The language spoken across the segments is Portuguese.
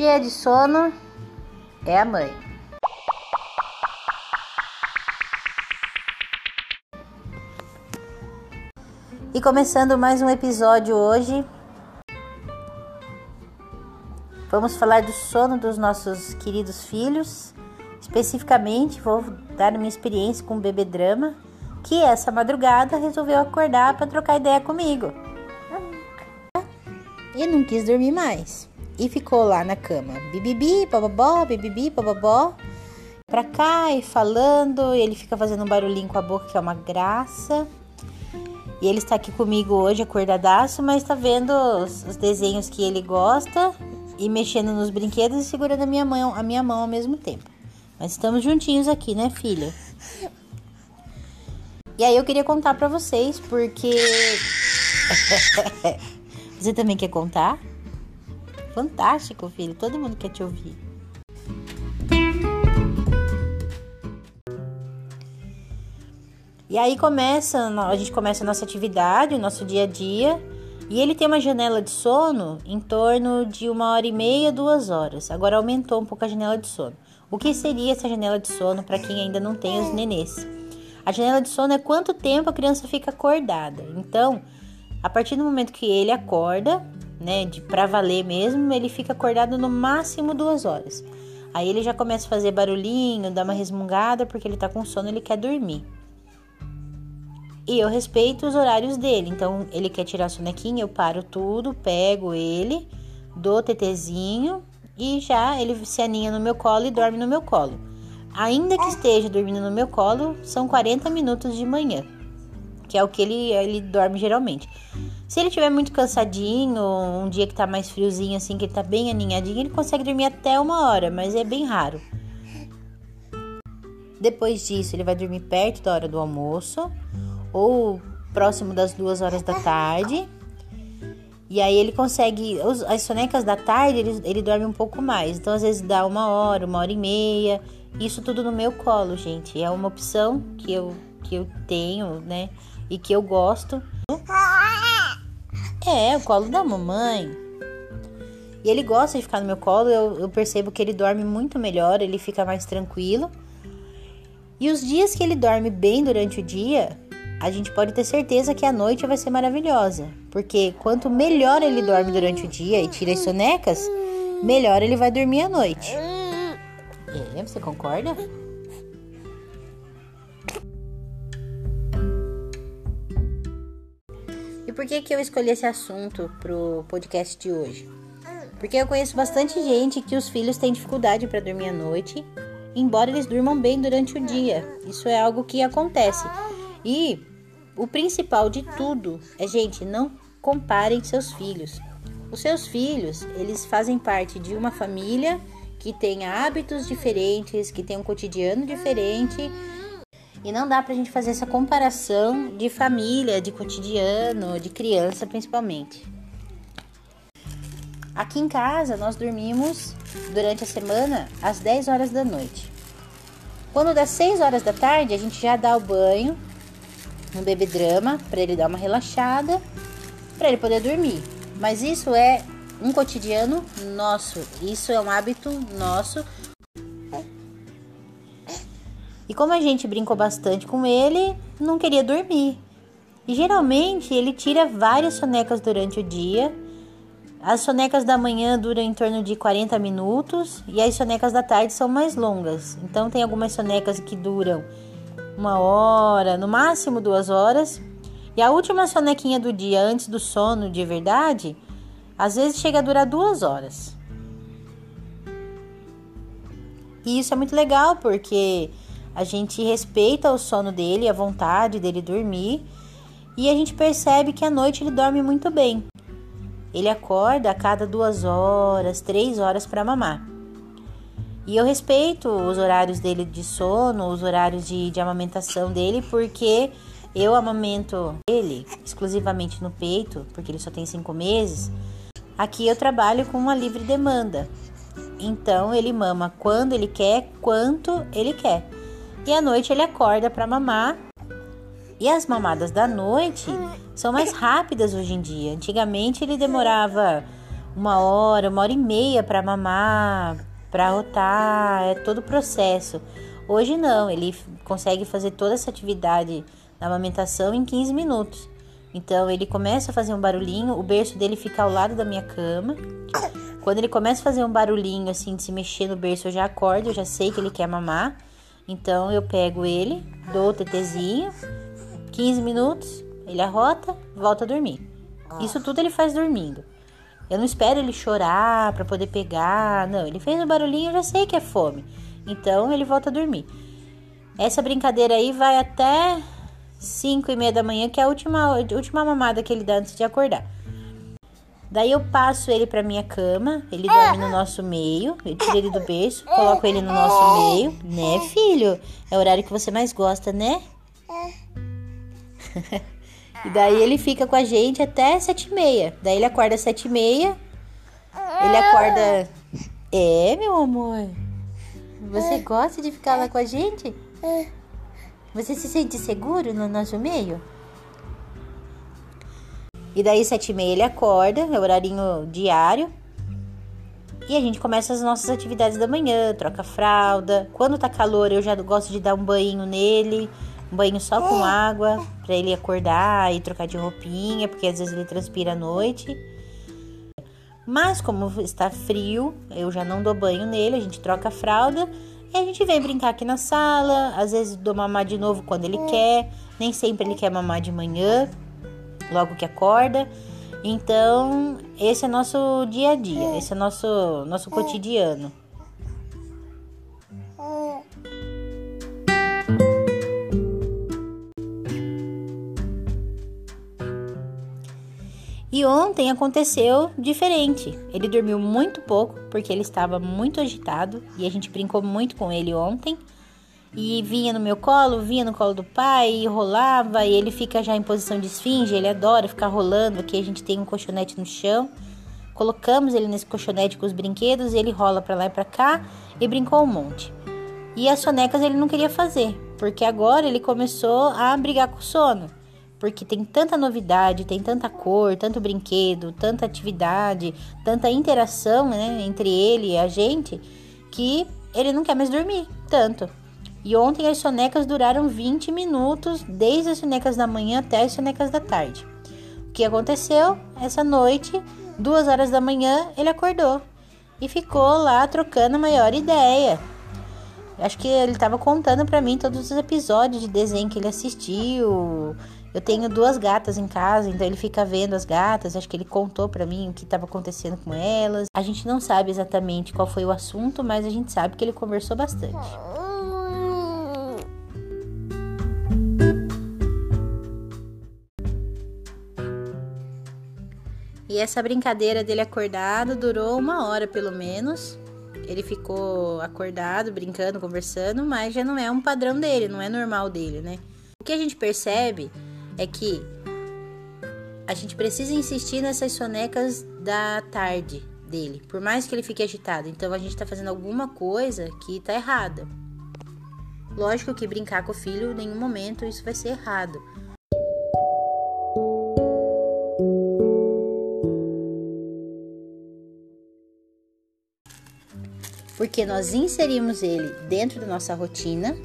cheia de sono é a mãe. E começando mais um episódio hoje, vamos falar do sono dos nossos queridos filhos. Especificamente, vou dar minha experiência com o bebê drama, que essa madrugada resolveu acordar para trocar ideia comigo. E não quis dormir mais. E ficou lá na cama, bibibi, bababó, bibibi, bababó, pra cá e falando. E ele fica fazendo um barulhinho com a boca, que é uma graça. E ele está aqui comigo hoje, acordadaço, mas está vendo os, os, desenhos que ele gosta e mexendo nos brinquedos e segurando a minha mão, a minha mão ao mesmo tempo. Mas estamos juntinhos aqui, né, filha? E aí eu queria contar para vocês porque Você também quer contar? Fantástico, filho. Todo mundo quer te ouvir. E aí começa, a gente começa a nossa atividade, o nosso dia a dia. E ele tem uma janela de sono em torno de uma hora e meia, duas horas. Agora aumentou um pouco a janela de sono. O que seria essa janela de sono para quem ainda não tem os nenês? A janela de sono é quanto tempo a criança fica acordada. Então, a partir do momento que ele acorda, né, de para valer mesmo, ele fica acordado no máximo duas horas. Aí ele já começa a fazer barulhinho, dá uma resmungada porque ele tá com sono, ele quer dormir. E eu respeito os horários dele. Então, ele quer tirar a sonequinha, eu paro tudo, pego ele, dou tetezinho e já ele se aninha no meu colo e dorme no meu colo. Ainda que esteja dormindo no meu colo, são 40 minutos de manhã, que é o que ele, ele dorme geralmente. Se ele estiver muito cansadinho, um dia que tá mais friozinho, assim, que ele tá bem aninhadinho, ele consegue dormir até uma hora, mas é bem raro. Depois disso, ele vai dormir perto da hora do almoço ou próximo das duas horas da tarde. E aí ele consegue. As sonecas da tarde ele, ele dorme um pouco mais. Então às vezes dá uma hora, uma hora e meia. Isso tudo no meu colo, gente. É uma opção que eu, que eu tenho, né? E que eu gosto. É, o colo da mamãe. E ele gosta de ficar no meu colo. Eu, eu percebo que ele dorme muito melhor, ele fica mais tranquilo. E os dias que ele dorme bem durante o dia, a gente pode ter certeza que a noite vai ser maravilhosa, porque quanto melhor ele dorme durante o dia e tira as sonecas, melhor ele vai dormir à noite. É, você concorda? Por que que eu escolhi esse assunto pro podcast de hoje? Porque eu conheço bastante gente que os filhos têm dificuldade para dormir à noite, embora eles durmam bem durante o dia. Isso é algo que acontece. E o principal de tudo é, gente, não comparem seus filhos. Os seus filhos, eles fazem parte de uma família que tem hábitos diferentes, que tem um cotidiano diferente. E não dá pra gente fazer essa comparação de família, de cotidiano, de criança principalmente. Aqui em casa nós dormimos durante a semana às 10 horas da noite. Quando das 6 horas da tarde, a gente já dá o banho, um bebê drama para ele dar uma relaxada, para ele poder dormir. Mas isso é um cotidiano nosso, isso é um hábito nosso. E como a gente brincou bastante com ele, não queria dormir. E geralmente ele tira várias sonecas durante o dia. As sonecas da manhã duram em torno de 40 minutos e as sonecas da tarde são mais longas. Então tem algumas sonecas que duram uma hora, no máximo duas horas. E a última sonequinha do dia antes do sono de verdade, às vezes chega a durar duas horas. E isso é muito legal porque a gente respeita o sono dele, a vontade dele dormir, e a gente percebe que à noite ele dorme muito bem. Ele acorda a cada duas horas, três horas para mamar. E eu respeito os horários dele de sono, os horários de, de amamentação dele, porque eu amamento ele exclusivamente no peito, porque ele só tem cinco meses. Aqui eu trabalho com uma livre demanda. Então ele mama quando ele quer, quanto ele quer. E à noite ele acorda para mamar. E as mamadas da noite são mais rápidas hoje em dia. Antigamente ele demorava uma hora, uma hora e meia para mamar, para rotar, é todo o processo. Hoje não, ele consegue fazer toda essa atividade na amamentação em 15 minutos. Então ele começa a fazer um barulhinho, o berço dele fica ao lado da minha cama. Quando ele começa a fazer um barulhinho assim de se mexer no berço, eu já acordo, eu já sei que ele quer mamar. Então eu pego ele, dou o tetezinho, 15 minutos, ele arrota, volta a dormir. Isso tudo ele faz dormindo. Eu não espero ele chorar para poder pegar, não. Ele fez um barulhinho, eu já sei que é fome. Então ele volta a dormir. Essa brincadeira aí vai até 5 e meia da manhã, que é a última, a última mamada que ele dá antes de acordar. Daí eu passo ele pra minha cama, ele dorme no nosso meio, eu tiro ele do berço, coloco ele no nosso meio, né, filho? É o horário que você mais gosta, né? e daí ele fica com a gente até sete e meia. Daí ele acorda às sete e meia, ele acorda... É, meu amor? Você gosta de ficar lá com a gente? Você se sente seguro no nosso meio? E daí, sete e meia, ele acorda, é horarinho diário. E a gente começa as nossas atividades da manhã, troca fralda. Quando tá calor, eu já gosto de dar um banho nele, um banho só com água, para ele acordar e trocar de roupinha, porque às vezes ele transpira à noite. Mas como está frio, eu já não dou banho nele, a gente troca a fralda e a gente vem brincar aqui na sala. Às vezes dou mamar de novo quando ele quer, nem sempre ele quer mamar de manhã logo que acorda. Então, esse é nosso dia a dia, esse é nosso nosso cotidiano. E ontem aconteceu diferente. Ele dormiu muito pouco porque ele estava muito agitado e a gente brincou muito com ele ontem e vinha no meu colo, vinha no colo do pai, e rolava, e ele fica já em posição de esfinge, ele adora ficar rolando. Aqui a gente tem um colchonete no chão. Colocamos ele nesse colchonete com os brinquedos, ele rola para lá e para cá e brincou um monte. E as sonecas ele não queria fazer, porque agora ele começou a brigar com o sono. Porque tem tanta novidade, tem tanta cor, tanto brinquedo, tanta atividade, tanta interação né, entre ele e a gente, que ele não quer mais dormir tanto. E ontem as sonecas duraram 20 minutos, desde as sonecas da manhã até as sonecas da tarde. O que aconteceu? Essa noite, duas horas da manhã, ele acordou e ficou lá trocando a maior ideia. Acho que ele estava contando para mim todos os episódios de desenho que ele assistiu. Eu tenho duas gatas em casa, então ele fica vendo as gatas. Acho que ele contou para mim o que estava acontecendo com elas. A gente não sabe exatamente qual foi o assunto, mas a gente sabe que ele conversou bastante. E essa brincadeira dele acordado durou uma hora pelo menos. Ele ficou acordado, brincando, conversando, mas já não é um padrão dele, não é normal dele, né? O que a gente percebe é que a gente precisa insistir nessas sonecas da tarde dele, por mais que ele fique agitado. Então a gente tá fazendo alguma coisa que tá errada. Lógico que brincar com o filho, em nenhum momento isso vai ser errado. Porque nós inserimos ele dentro da nossa rotina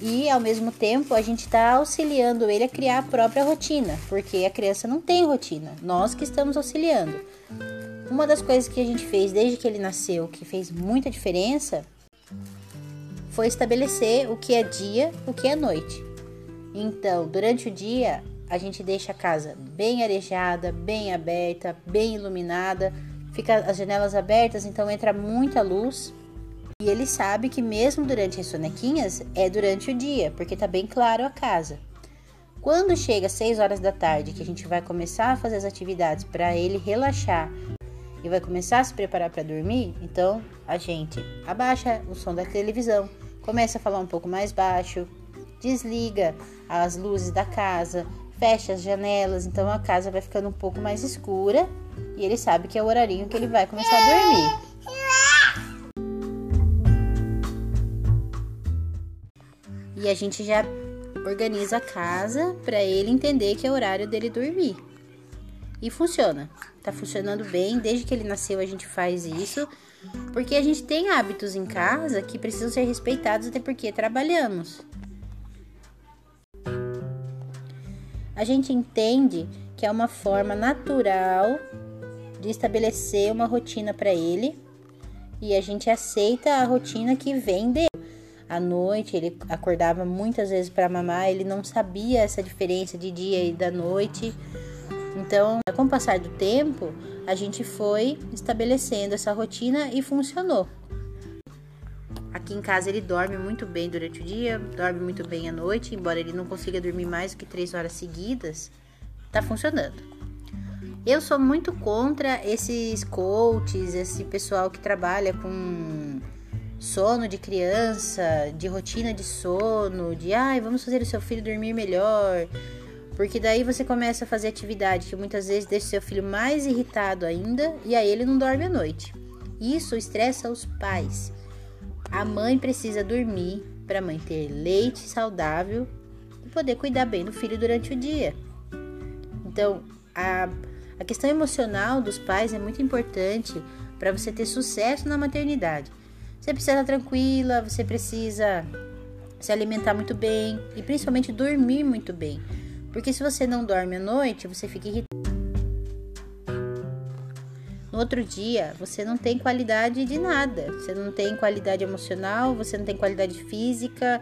e ao mesmo tempo a gente está auxiliando ele a criar a própria rotina, porque a criança não tem rotina, nós que estamos auxiliando. Uma das coisas que a gente fez desde que ele nasceu, que fez muita diferença, foi estabelecer o que é dia, o que é noite. Então, durante o dia, a gente deixa a casa bem arejada, bem aberta, bem iluminada, fica as janelas abertas, então entra muita luz. E ele sabe que mesmo durante as sonequinhas é durante o dia, porque tá bem claro a casa. Quando chega às 6 horas da tarde, que a gente vai começar a fazer as atividades para ele relaxar e vai começar a se preparar para dormir, então a gente abaixa o som da televisão, começa a falar um pouco mais baixo, desliga as luzes da casa, fecha as janelas, então a casa vai ficando um pouco mais escura e ele sabe que é o horarinho que ele vai começar a dormir. E a gente já organiza a casa para ele entender que é o horário dele dormir. E funciona. tá funcionando bem. Desde que ele nasceu, a gente faz isso. Porque a gente tem hábitos em casa que precisam ser respeitados, até porque trabalhamos. A gente entende que é uma forma natural de estabelecer uma rotina para ele e a gente aceita a rotina que vem dele. À noite ele acordava muitas vezes para mamar, ele não sabia essa diferença de dia e da noite. Então, com o passar do tempo, a gente foi estabelecendo essa rotina e funcionou. Aqui em casa ele dorme muito bem durante o dia, dorme muito bem à noite, embora ele não consiga dormir mais do que três horas seguidas, tá funcionando. Eu sou muito contra esses coaches, esse pessoal que trabalha com sono de criança, de rotina de sono, de ai, vamos fazer o seu filho dormir melhor. Porque daí você começa a fazer atividade que muitas vezes deixa seu filho mais irritado ainda e aí ele não dorme à noite. Isso estressa os pais. A mãe precisa dormir para manter leite saudável e poder cuidar bem do filho durante o dia. Então, a, a questão emocional dos pais é muito importante para você ter sucesso na maternidade. Você precisa estar tranquila, você precisa se alimentar muito bem e principalmente dormir muito bem. Porque se você não dorme à noite, você fica irritado. No outro dia, você não tem qualidade de nada. Você não tem qualidade emocional, você não tem qualidade física,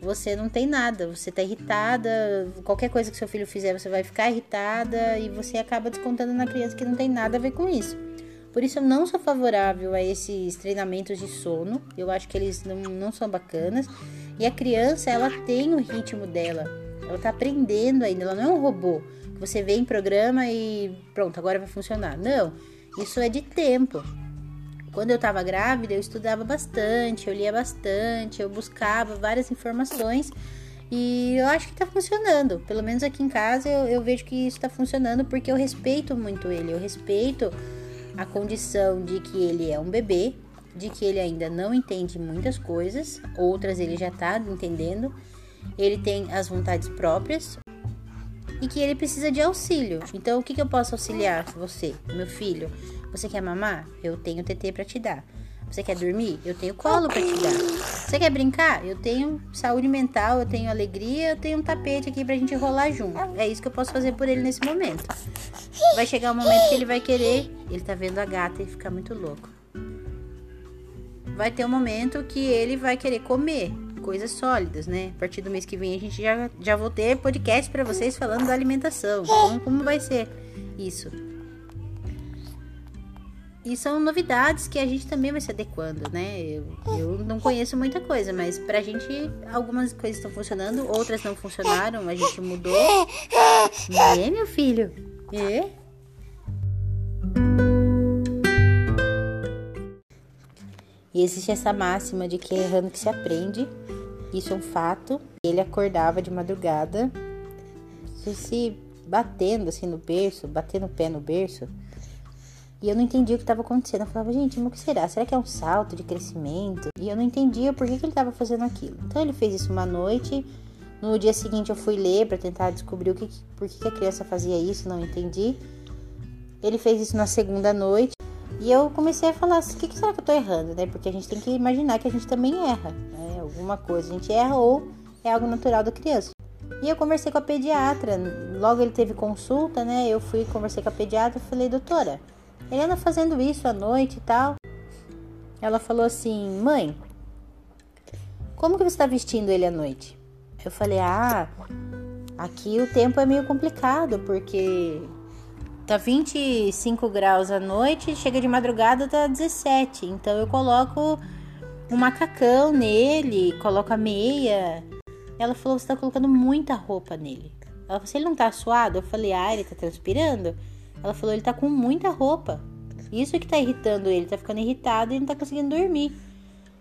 você não tem nada. Você tá irritada. Qualquer coisa que seu filho fizer, você vai ficar irritada e você acaba descontando na criança que não tem nada a ver com isso. Por isso eu não sou favorável a esses treinamentos de sono. Eu acho que eles não, não são bacanas. E a criança, ela tem o ritmo dela. Ela tá aprendendo ainda, ela não é um robô. Que você vê em programa e pronto, agora vai funcionar. Não, isso é de tempo. Quando eu tava grávida, eu estudava bastante, eu lia bastante, eu buscava várias informações e eu acho que tá funcionando. Pelo menos aqui em casa eu, eu vejo que isso tá funcionando porque eu respeito muito ele. Eu respeito a condição de que ele é um bebê, de que ele ainda não entende muitas coisas, outras ele já está entendendo, ele tem as vontades próprias e que ele precisa de auxílio. Então, o que, que eu posso auxiliar você, meu filho? Você quer mamar? Eu tenho TT para te dar. Você quer dormir? Eu tenho colo para te dar. Você quer brincar? Eu tenho saúde mental, eu tenho alegria, eu tenho um tapete aqui pra gente rolar junto. É isso que eu posso fazer por ele nesse momento. Vai chegar um momento que ele vai querer, ele tá vendo a gata e ficar muito louco. Vai ter um momento que ele vai querer comer coisas sólidas, né? A partir do mês que vem a gente já, já vou ter podcast para vocês falando da alimentação. Como, como vai ser isso? E são novidades que a gente também vai se adequando, né? Eu, eu não conheço muita coisa, mas pra gente algumas coisas estão funcionando, outras não funcionaram, a gente mudou. É, meu filho? É? E existe essa máxima de que é errando que se aprende. Isso é um fato. Ele acordava de madrugada, se batendo assim no berço, batendo o pé no berço e eu não entendia o que estava acontecendo. Eu falava, gente, mas o que será? Será que é um salto de crescimento? E eu não entendia por que, que ele estava fazendo aquilo. Então ele fez isso uma noite. No dia seguinte eu fui ler para tentar descobrir o que, por que, que a criança fazia isso, não entendi. Ele fez isso na segunda noite. E eu comecei a falar, o que, que será que eu tô errando, né? Porque a gente tem que imaginar que a gente também erra, né? Alguma coisa a gente erra ou é algo natural da criança. E eu conversei com a pediatra, logo ele teve consulta, né? Eu fui, conversei com a pediatra e falei, doutora, ele anda fazendo isso à noite e tal. Ela falou assim: Mãe, como que você está vestindo ele à noite? Eu falei: Ah, aqui o tempo é meio complicado porque tá 25 graus à noite, chega de madrugada tá 17. Então eu coloco um macacão nele, coloco a meia. Ela falou: Você tá colocando muita roupa nele. Ela falou: ele não tá suado, eu falei: Ah, ele tá transpirando. Ela falou: ele tá com muita roupa. Isso que tá irritando ele, tá ficando irritado e não tá conseguindo dormir.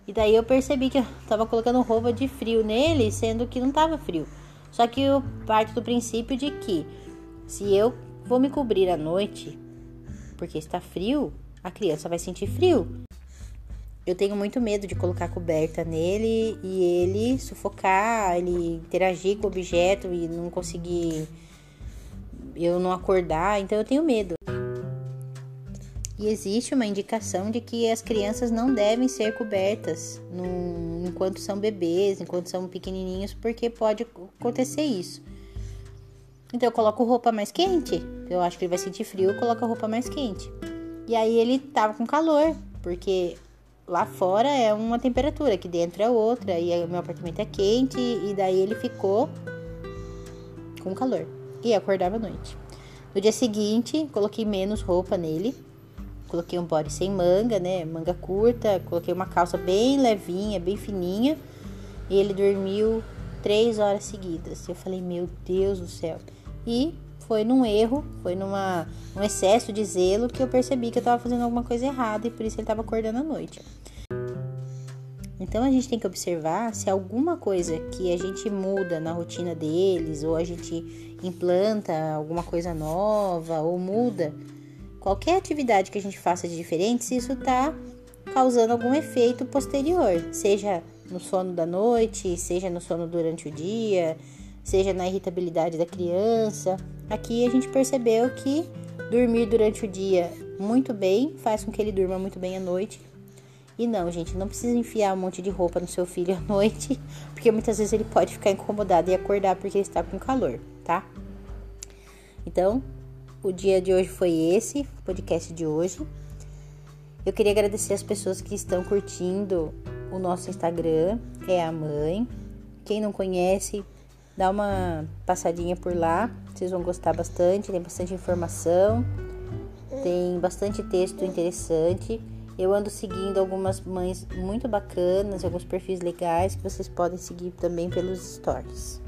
E daí eu percebi que eu tava colocando roupa de frio nele, sendo que não tava frio. Só que eu parto do princípio de que se eu vou me cobrir à noite, porque está frio, a criança vai sentir frio. Eu tenho muito medo de colocar coberta nele e ele sufocar, ele interagir com o objeto e não conseguir eu não acordar, então eu tenho medo. que existe uma indicação de que as crianças não devem ser cobertas no, enquanto são bebês, enquanto são pequenininhos, porque pode acontecer isso. Então eu coloco roupa mais quente. Eu acho que ele vai sentir frio, eu coloco a roupa mais quente. E aí ele tava com calor, porque lá fora é uma temperatura, aqui dentro é outra, e o meu apartamento é quente, e daí ele ficou com calor. E acordava à noite. No dia seguinte, coloquei menos roupa nele. Coloquei um body sem manga, né? Manga curta. Coloquei uma calça bem levinha, bem fininha. E ele dormiu três horas seguidas. Eu falei, meu Deus do céu. E foi num erro, foi numa um excesso de zelo que eu percebi que eu estava fazendo alguma coisa errada e por isso ele estava acordando à noite. Então a gente tem que observar se alguma coisa que a gente muda na rotina deles, ou a gente implanta alguma coisa nova, ou muda qualquer atividade que a gente faça de diferente, se isso está causando algum efeito posterior, seja no sono da noite, seja no sono durante o dia, seja na irritabilidade da criança. Aqui a gente percebeu que dormir durante o dia muito bem faz com que ele durma muito bem à noite. E não, gente, não precisa enfiar um monte de roupa no seu filho à noite, porque muitas vezes ele pode ficar incomodado e acordar porque ele está com calor, tá? Então, o dia de hoje foi esse, o podcast de hoje. Eu queria agradecer as pessoas que estão curtindo o nosso Instagram, é a mãe. Quem não conhece, Dá uma passadinha por lá, vocês vão gostar bastante, tem bastante informação, tem bastante texto interessante. Eu ando seguindo algumas mães muito bacanas, alguns perfis legais que vocês podem seguir também pelos stories.